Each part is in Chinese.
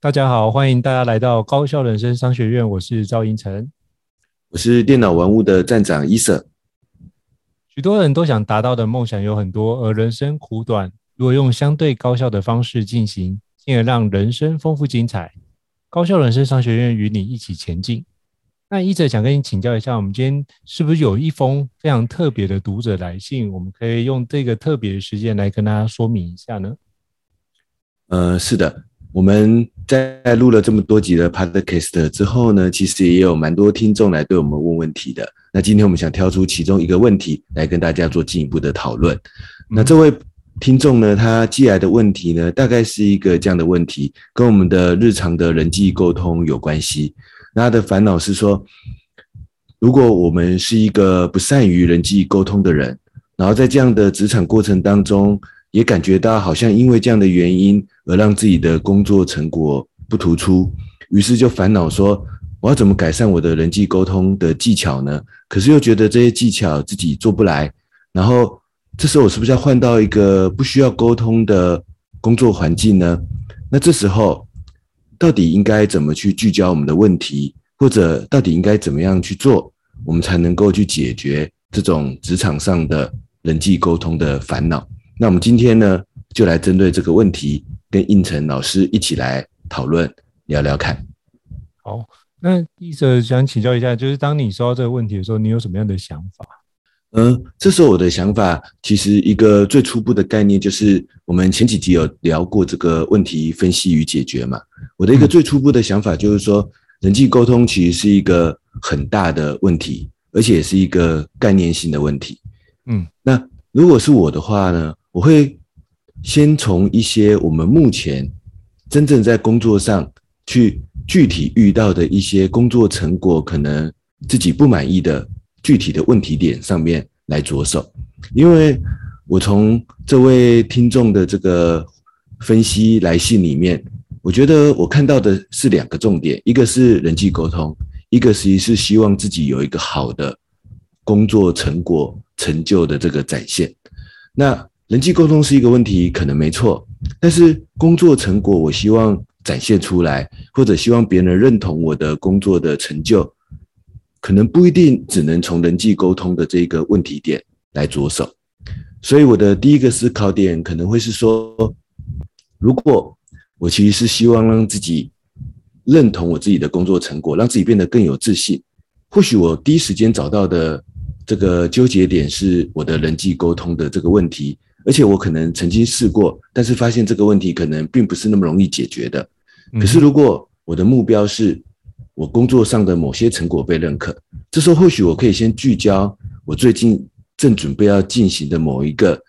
大家好，欢迎大家来到高校人生商学院，我是赵英成，我是电脑玩物的站长伊瑟。许多人都想达到的梦想有很多，而人生苦短，如果用相对高效的方式进行，进而让人生丰富精彩，高校人生商学院与你一起前进。那一直想跟你请教一下，我们今天是不是有一封非常特别的读者来信？我们可以用这个特别的时间来跟大家说明一下呢？呃，是的，我们在录了这么多集的 Podcast 之后呢，其实也有蛮多听众来对我们问问题的。那今天我们想挑出其中一个问题来跟大家做进一步的讨论。那这位听众呢，他寄来的问题呢，大概是一个这样的问题，跟我们的日常的人际沟通有关系。那他的烦恼是说，如果我们是一个不善于人际沟通的人，然后在这样的职场过程当中，也感觉到好像因为这样的原因而让自己的工作成果不突出，于是就烦恼说，我要怎么改善我的人际沟通的技巧呢？可是又觉得这些技巧自己做不来，然后这时候我是不是要换到一个不需要沟通的工作环境呢？那这时候。到底应该怎么去聚焦我们的问题，或者到底应该怎么样去做，我们才能够去解决这种职场上的人际沟通的烦恼？那我们今天呢，就来针对这个问题，跟应成老师一起来讨论聊聊看。好，那一直想请教一下，就是当你收到这个问题的时候，你有什么样的想法？嗯，这时候我的想法，其实一个最初步的概念就是，我们前几集有聊过这个问题分析与解决嘛。我的一个最初步的想法就是说，人际沟通其实是一个很大的问题，而且也是一个概念性的问题。嗯，那如果是我的话呢，我会先从一些我们目前真正在工作上去具体遇到的一些工作成果，可能自己不满意的。具体的问题点上面来着手，因为我从这位听众的这个分析来信里面，我觉得我看到的是两个重点，一个是人际沟通，一个实是希望自己有一个好的工作成果成就的这个展现。那人际沟通是一个问题，可能没错，但是工作成果我希望展现出来，或者希望别人认同我的工作的成就。可能不一定只能从人际沟通的这个问题点来着手，所以我的第一个思考点可能会是说，如果我其实是希望让自己认同我自己的工作成果，让自己变得更有自信，或许我第一时间找到的这个纠结点是我的人际沟通的这个问题，而且我可能曾经试过，但是发现这个问题可能并不是那么容易解决的。可是如果我的目标是，我工作上的某些成果被认可，这时候或许我可以先聚焦我最近正准备要进行的某一个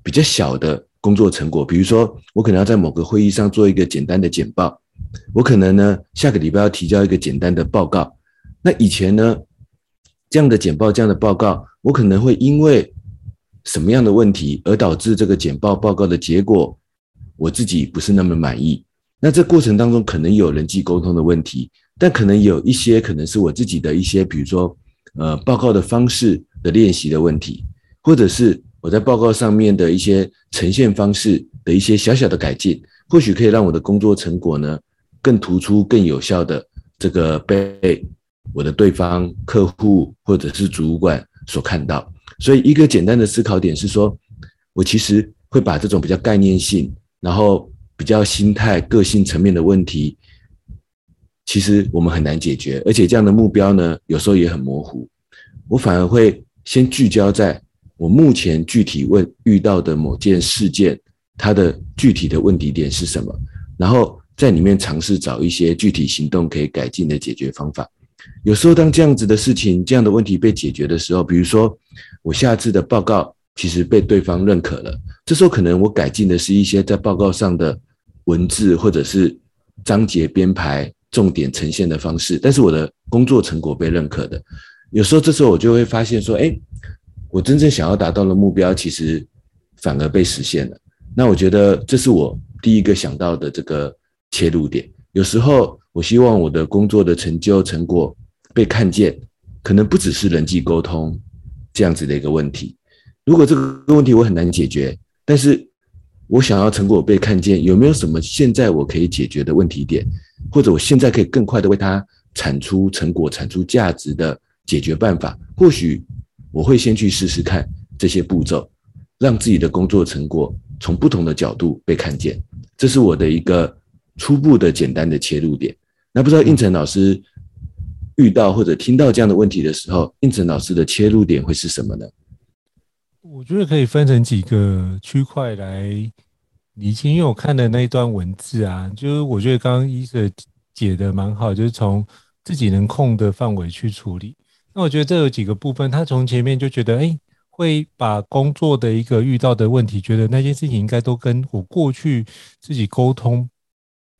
比较小的工作成果，比如说我可能要在某个会议上做一个简单的简报，我可能呢下个礼拜要提交一个简单的报告。那以前呢这样的简报、这样的报告，我可能会因为什么样的问题而导致这个简报报告的结果我自己不是那么满意。那这过程当中可能有人际沟通的问题。但可能有一些可能是我自己的一些，比如说，呃，报告的方式的练习的问题，或者是我在报告上面的一些呈现方式的一些小小的改进，或许可以让我的工作成果呢更突出、更有效的这个被我的对方客户或者是主管所看到。所以一个简单的思考点是说，我其实会把这种比较概念性，然后比较心态、个性层面的问题。其实我们很难解决，而且这样的目标呢，有时候也很模糊。我反而会先聚焦在我目前具体问遇到的某件事件，它的具体的问题点是什么，然后在里面尝试找一些具体行动可以改进的解决方法。有时候当这样子的事情、这样的问题被解决的时候，比如说我下次的报告其实被对方认可了，这时候可能我改进的是一些在报告上的文字或者是。章节编排、重点呈现的方式，但是我的工作成果被认可的。有时候这时候我就会发现说，哎，我真正想要达到的目标，其实反而被实现了。那我觉得这是我第一个想到的这个切入点。有时候我希望我的工作的成就成果被看见，可能不只是人际沟通这样子的一个问题。如果这个问题我很难解决，但是我想要成果被看见，有没有什么现在我可以解决的问题点，或者我现在可以更快的为它产出成果、产出价值的解决办法？或许我会先去试试看这些步骤，让自己的工作成果从不同的角度被看见。这是我的一个初步的简单的切入点。那不知道应成老师遇到或者听到这样的问题的时候，应成老师的切入点会是什么呢？我觉得可以分成几个区块来理清，因为我看的那一段文字啊，就是我觉得刚刚医生解的蛮好，就是从自己能控的范围去处理。那我觉得这有几个部分，他从前面就觉得，哎，会把工作的一个遇到的问题，觉得那件事情应该都跟我过去自己沟通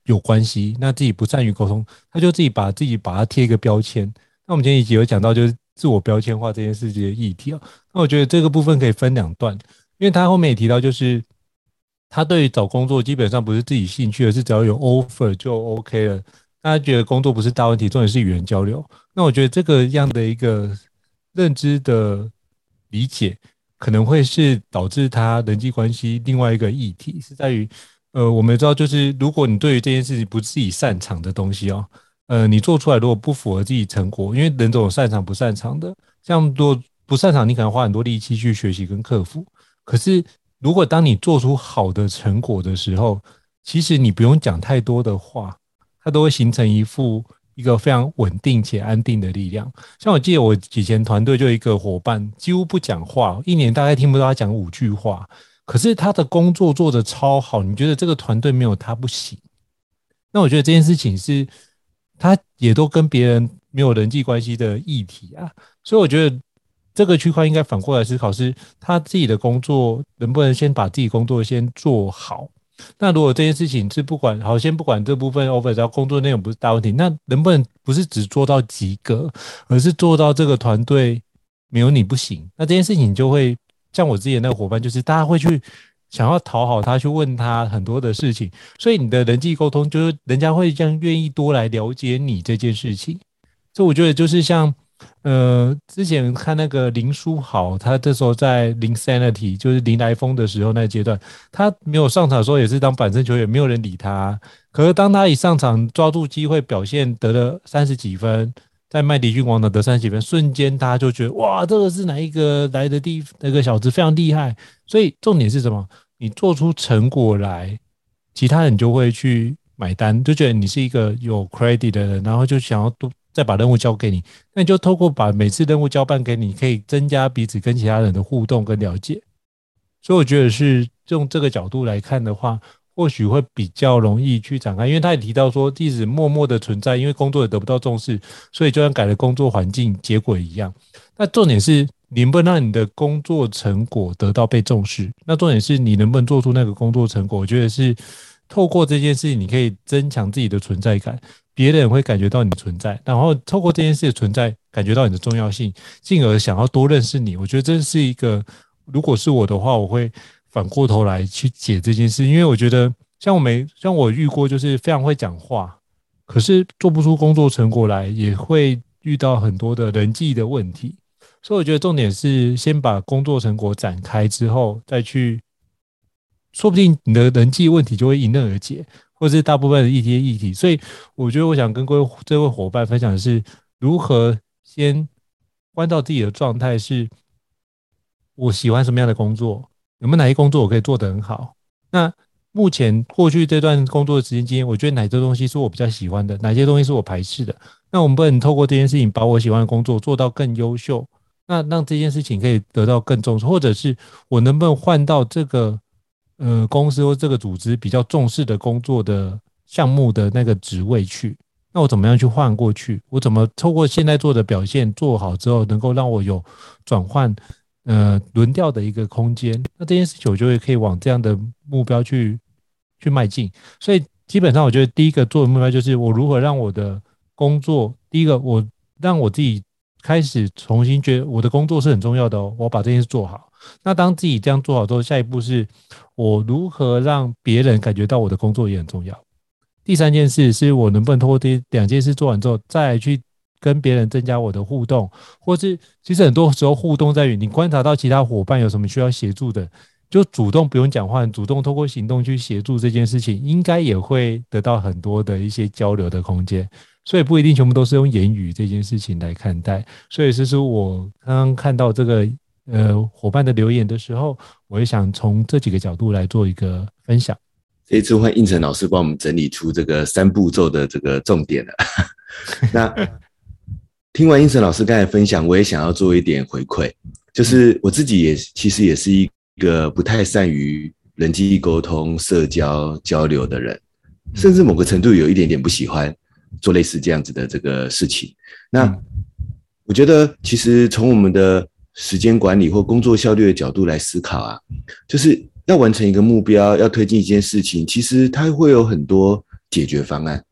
有关系，那自己不善于沟通，他就自己把自己把它贴一个标签。那我们前几集有讲到，就是。自我标签化这件事情的议题啊，那我觉得这个部分可以分两段，因为他后面也提到，就是他对于找工作基本上不是自己兴趣，而是只要有 offer 就 OK 了。他觉得工作不是大问题，重点是语言交流。那我觉得这个样的一个认知的理解，可能会是导致他人际关系另外一个议题，是在于，呃，我们知道，就是如果你对于这件事情不是自己擅长的东西哦。呃，你做出来如果不符合自己成果，因为人总有擅长不擅长的，像做不擅长，你可能花很多力气去学习跟克服。可是，如果当你做出好的成果的时候，其实你不用讲太多的话，它都会形成一副一个非常稳定且安定的力量。像我记得我以前团队就一个伙伴，几乎不讲话，一年大概听不到他讲五句话，可是他的工作做得超好，你觉得这个团队没有他不行？那我觉得这件事情是。他也都跟别人没有人际关系的议题啊，所以我觉得这个区块应该反过来思考，是他自己的工作能不能先把自己工作先做好。那如果这件事情是不管好，先不管这部分 offer，只要工作内容不是大问题，那能不能不是只做到及格，而是做到这个团队没有你不行？那这件事情就会像我之前那个伙伴，就是大家会去。想要讨好他，去问他很多的事情，所以你的人际沟通就是人家会这样愿意多来了解你这件事情。所以我觉得就是像呃之前看那个林书豪，他这时候在 Linsanity 就是林来疯的时候那阶段，他没有上场的时候也是当板凳球员，没有人理他。可是当他一上场抓住机会表现得了三十几分，在麦迪逊王的得三十几分，瞬间他就觉得哇，这个是哪一个来的地那个小子非常厉害。所以重点是什么？你做出成果来，其他人就会去买单，就觉得你是一个有 credit 的人，然后就想要多再把任务交给你。那你就透过把每次任务交办给你，可以增加彼此跟其他人的互动跟了解。所以我觉得是用这个角度来看的话，或许会比较容易去展开。因为他也提到说，即使默默的存在，因为工作也得不到重视，所以就算改了工作环境，结果一样。那重点是。你能不能让你的工作成果得到被重视？那重点是你能不能做出那个工作成果？我觉得是透过这件事情，你可以增强自己的存在感，别人会感觉到你存在，然后透过这件事的存在，感觉到你的重要性，进而想要多认识你。我觉得这是一个，如果是我的话，我会反过头来去解这件事，因为我觉得像我没像我遇过，就是非常会讲话，可是做不出工作成果来，也会遇到很多的人际的问题。所以我觉得重点是先把工作成果展开之后，再去，说不定你的人际问题就会迎刃而解，或是大部分的议题议题。所以我觉得我想跟各位这位伙伴分享的是，如何先关照自己的状态，是我喜欢什么样的工作，有没有哪些工作我可以做得很好？那目前过去这段工作的时间经验，我觉得哪些东西是我比较喜欢的，哪些东西是我排斥的？那我们不能透过这件事情把我喜欢的工作做到更优秀。那让这件事情可以得到更重视，或者是我能不能换到这个呃公司或这个组织比较重视的工作的项目的那个职位去？那我怎么样去换过去？我怎么透过现在做的表现做好之后，能够让我有转换呃轮调的一个空间？那这件事情我就会可以往这样的目标去去迈进。所以基本上我觉得第一个做的目标就是我如何让我的工作，第一个我让我自己开始重新觉得我的工作是很重要的哦，我把这件事做好。那当自己这样做好之后，下一步是我如何让别人感觉到我的工作也很重要。第三件事是我能不能通过这两件事做完之后，再来去跟别人增加我的互动，或是其实很多时候互动在于你观察到其他伙伴有什么需要协助的。就主动不用讲话，主动透过行动去协助这件事情，应该也会得到很多的一些交流的空间。所以不一定全部都是用言语这件事情来看待。所以，其实我刚刚看到这个呃伙伴的留言的时候，我也想从这几个角度来做一个分享。这次换胤丞老师帮我们整理出这个三步骤的这个重点了。那听完英成老师刚才分享，我也想要做一点回馈，就是我自己也其实也是。一个不太善于人际沟通、社交交流的人，甚至某个程度有一点点不喜欢做类似这样子的这个事情。那我觉得，其实从我们的时间管理或工作效率的角度来思考啊，就是要完成一个目标，要推进一件事情，其实它会有很多解决方案，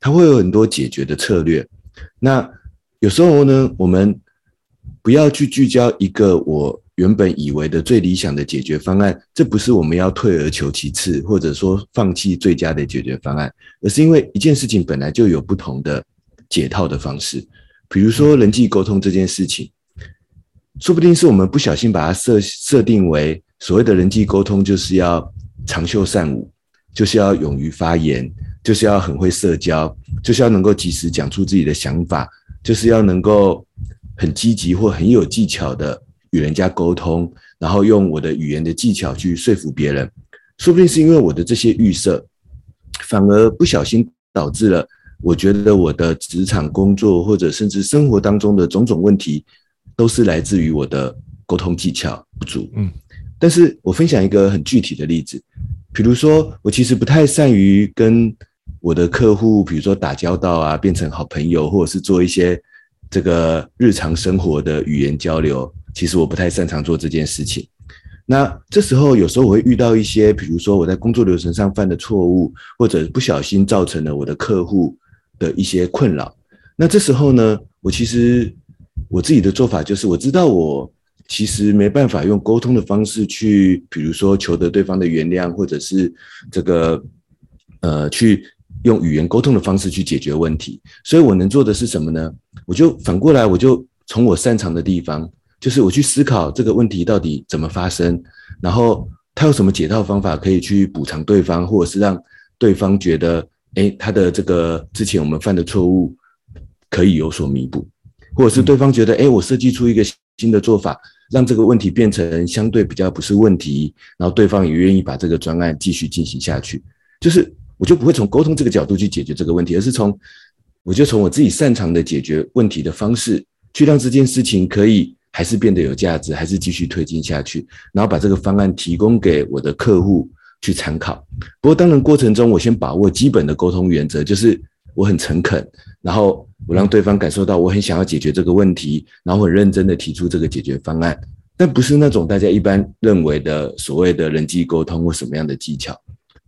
它会有很多解决的策略。那有时候呢，我们不要去聚焦一个我。原本以为的最理想的解决方案，这不是我们要退而求其次，或者说放弃最佳的解决方案，而是因为一件事情本来就有不同的解套的方式。比如说人际沟通这件事情，说不定是我们不小心把它设设定为所谓的人际沟通，就是要长袖善舞，就是要勇于发言，就是要很会社交，就是要能够及时讲出自己的想法，就是要能够很积极或很有技巧的。与人家沟通，然后用我的语言的技巧去说服别人，说不定是因为我的这些预设，反而不小心导致了我觉得我的职场工作或者甚至生活当中的种种问题，都是来自于我的沟通技巧不足。嗯，但是我分享一个很具体的例子，比如说我其实不太善于跟我的客户，比如说打交道啊，变成好朋友，或者是做一些这个日常生活的语言交流。其实我不太擅长做这件事情。那这时候有时候我会遇到一些，比如说我在工作流程上犯的错误，或者不小心造成了我的客户的一些困扰。那这时候呢，我其实我自己的做法就是，我知道我其实没办法用沟通的方式去，比如说求得对方的原谅，或者是这个呃，去用语言沟通的方式去解决问题。所以我能做的是什么呢？我就反过来，我就从我擅长的地方。就是我去思考这个问题到底怎么发生，然后他有什么解套方法可以去补偿对方，或者是让对方觉得，诶，他的这个之前我们犯的错误可以有所弥补，或者是对方觉得，诶，我设计出一个新的做法，让这个问题变成相对比较不是问题，然后对方也愿意把这个专案继续进行下去。就是我就不会从沟通这个角度去解决这个问题，而是从我就从我自己擅长的解决问题的方式，去让这件事情可以。还是变得有价值，还是继续推进下去，然后把这个方案提供给我的客户去参考。不过，当然过程中，我先把握基本的沟通原则，就是我很诚恳，然后我让对方感受到我很想要解决这个问题，然后很认真的提出这个解决方案，但不是那种大家一般认为的所谓的人际沟通或什么样的技巧。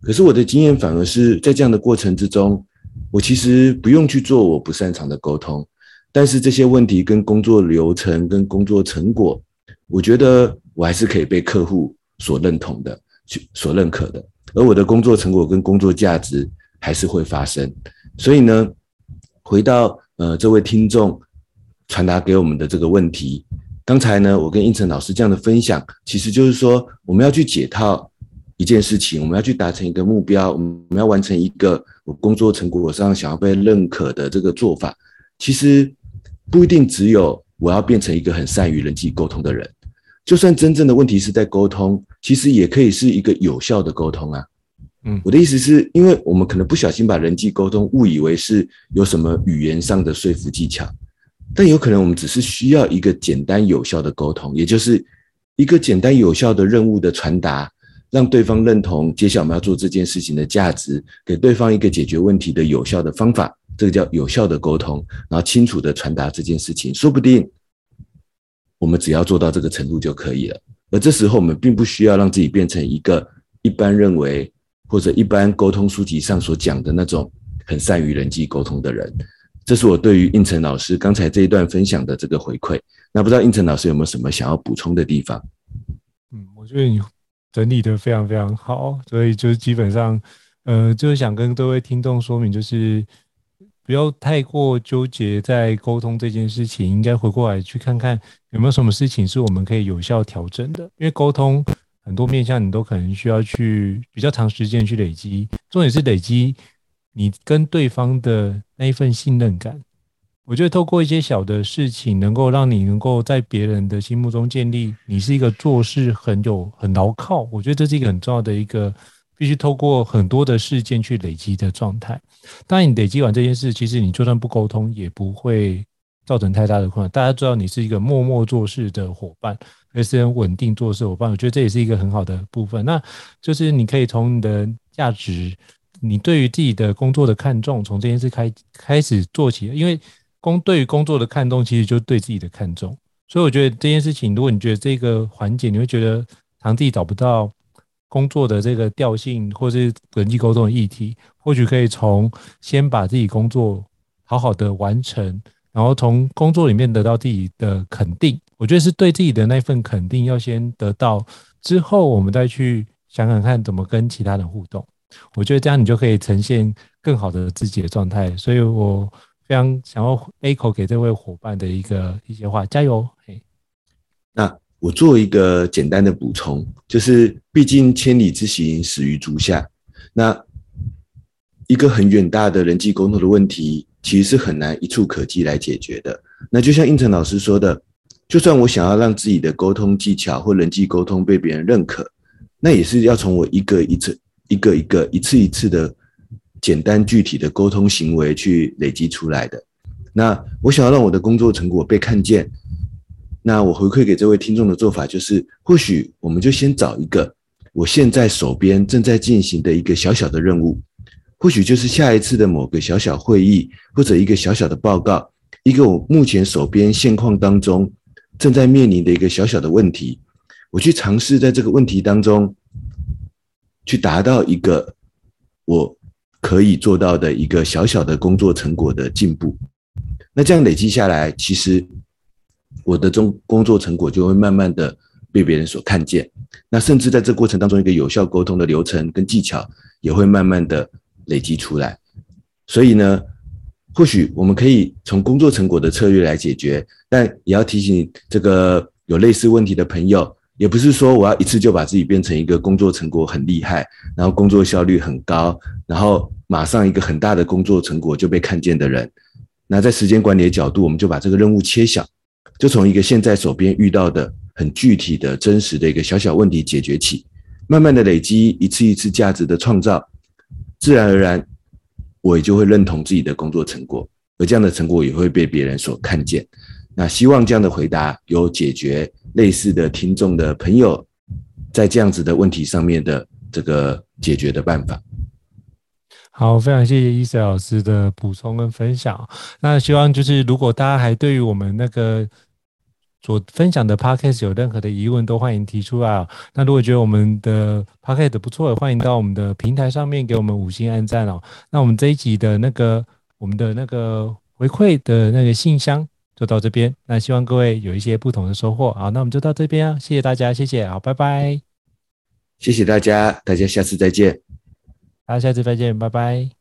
可是我的经验反而是在这样的过程之中，我其实不用去做我不擅长的沟通。但是这些问题跟工作流程跟工作成果，我觉得我还是可以被客户所认同的，去所认可的。而我的工作成果跟工作价值还是会发生。所以呢，回到呃这位听众传达给我们的这个问题，刚才呢我跟胤丞老师这样的分享，其实就是说我们要去解套一件事情，我们要去达成一个目标，我们要完成一个我工作成果上想要被认可的这个做法，其实。不一定只有我要变成一个很善于人际沟通的人，就算真正的问题是在沟通，其实也可以是一个有效的沟通啊。嗯，我的意思是，因为我们可能不小心把人际沟通误以为是有什么语言上的说服技巧，但有可能我们只是需要一个简单有效的沟通，也就是一个简单有效的任务的传达，让对方认同接下来我们要做这件事情的价值，给对方一个解决问题的有效的方法。这个叫有效的沟通，然后清楚的传达这件事情，说不定我们只要做到这个程度就可以了。而这时候，我们并不需要让自己变成一个一般认为或者一般沟通书籍上所讲的那种很善于人际沟通的人。这是我对于应成老师刚才这一段分享的这个回馈。那不知道应成老师有没有什么想要补充的地方？嗯，我觉得你整理得非常非常好，所以就是基本上，呃，就是想跟各位听众说明，就是不要太过纠结在沟通这件事情，应该回过来去看看有没有什么事情是我们可以有效调整的。因为沟通很多面向，你都可能需要去比较长时间去累积，重点是累积你跟对方的那一份信任感。我觉得透过一些小的事情，能够让你能够在别人的心目中建立你是一个做事很有很牢靠。我觉得这是一个很重要的一个，必须透过很多的事件去累积的状态。当你累积完这件事，其实你就算不沟通，也不会造成太大的困难。大家知道你是一个默默做事的伙伴，而是很稳定做事伙伴。我觉得这也是一个很好的部分。那就是你可以从你的价值，你对于自己的工作的看重，从这件事开开始做起，因为。工对于工作的看重，其实就是对自己的看重。所以我觉得这件事情，如果你觉得这个环节，你会觉得常自己找不到工作的这个调性，或是人际沟通的议题，或许可以从先把自己工作好好的完成，然后从工作里面得到自己的肯定。我觉得是对自己的那份肯定要先得到，之后我们再去想想看怎么跟其他人互动。我觉得这样你就可以呈现更好的自己的状态。所以我。非常想要 echo 给这位伙伴的一个一些话，加油！嘿，那我做一个简单的补充，就是毕竟千里之行，始于足下。那一个很远大的人际沟通的问题，其实是很难一触可及来解决的。那就像胤丞老师说的，就算我想要让自己的沟通技巧或人际沟通被别人认可，那也是要从我一个一次、一个一个、一次一次的。简单具体的沟通行为去累积出来的。那我想要让我的工作成果被看见，那我回馈给这位听众的做法就是，或许我们就先找一个我现在手边正在进行的一个小小的任务，或许就是下一次的某个小小会议，或者一个小小的报告，一个我目前手边现况当中正在面临的一个小小的问题，我去尝试在这个问题当中去达到一个我。可以做到的一个小小的工作成果的进步，那这样累积下来，其实我的中工作成果就会慢慢的被别人所看见。那甚至在这过程当中，一个有效沟通的流程跟技巧也会慢慢的累积出来。所以呢，或许我们可以从工作成果的策略来解决，但也要提醒这个有类似问题的朋友。也不是说我要一次就把自己变成一个工作成果很厉害，然后工作效率很高，然后马上一个很大的工作成果就被看见的人。那在时间管理的角度，我们就把这个任务切小，就从一个现在手边遇到的很具体的真实的一个小小问题解决起，慢慢的累积一次一次价值的创造，自然而然我也就会认同自己的工作成果，而这样的成果也会被别人所看见。那希望这样的回答有解决类似的听众的朋友在这样子的问题上面的这个解决的办法。好，非常谢谢伊森老师的补充跟分享。那希望就是如果大家还对于我们那个所分享的 podcast 有任何的疑问，都欢迎提出来哦。那如果觉得我们的 podcast 不错，也欢迎到我们的平台上面给我们五星按赞哦。那我们这一集的那个我们的那个回馈的那个信箱。就到这边，那希望各位有一些不同的收获。好，那我们就到这边啊，谢谢大家，谢谢，好，拜拜，谢谢大家，大家下次再见，大家下次再见，拜拜。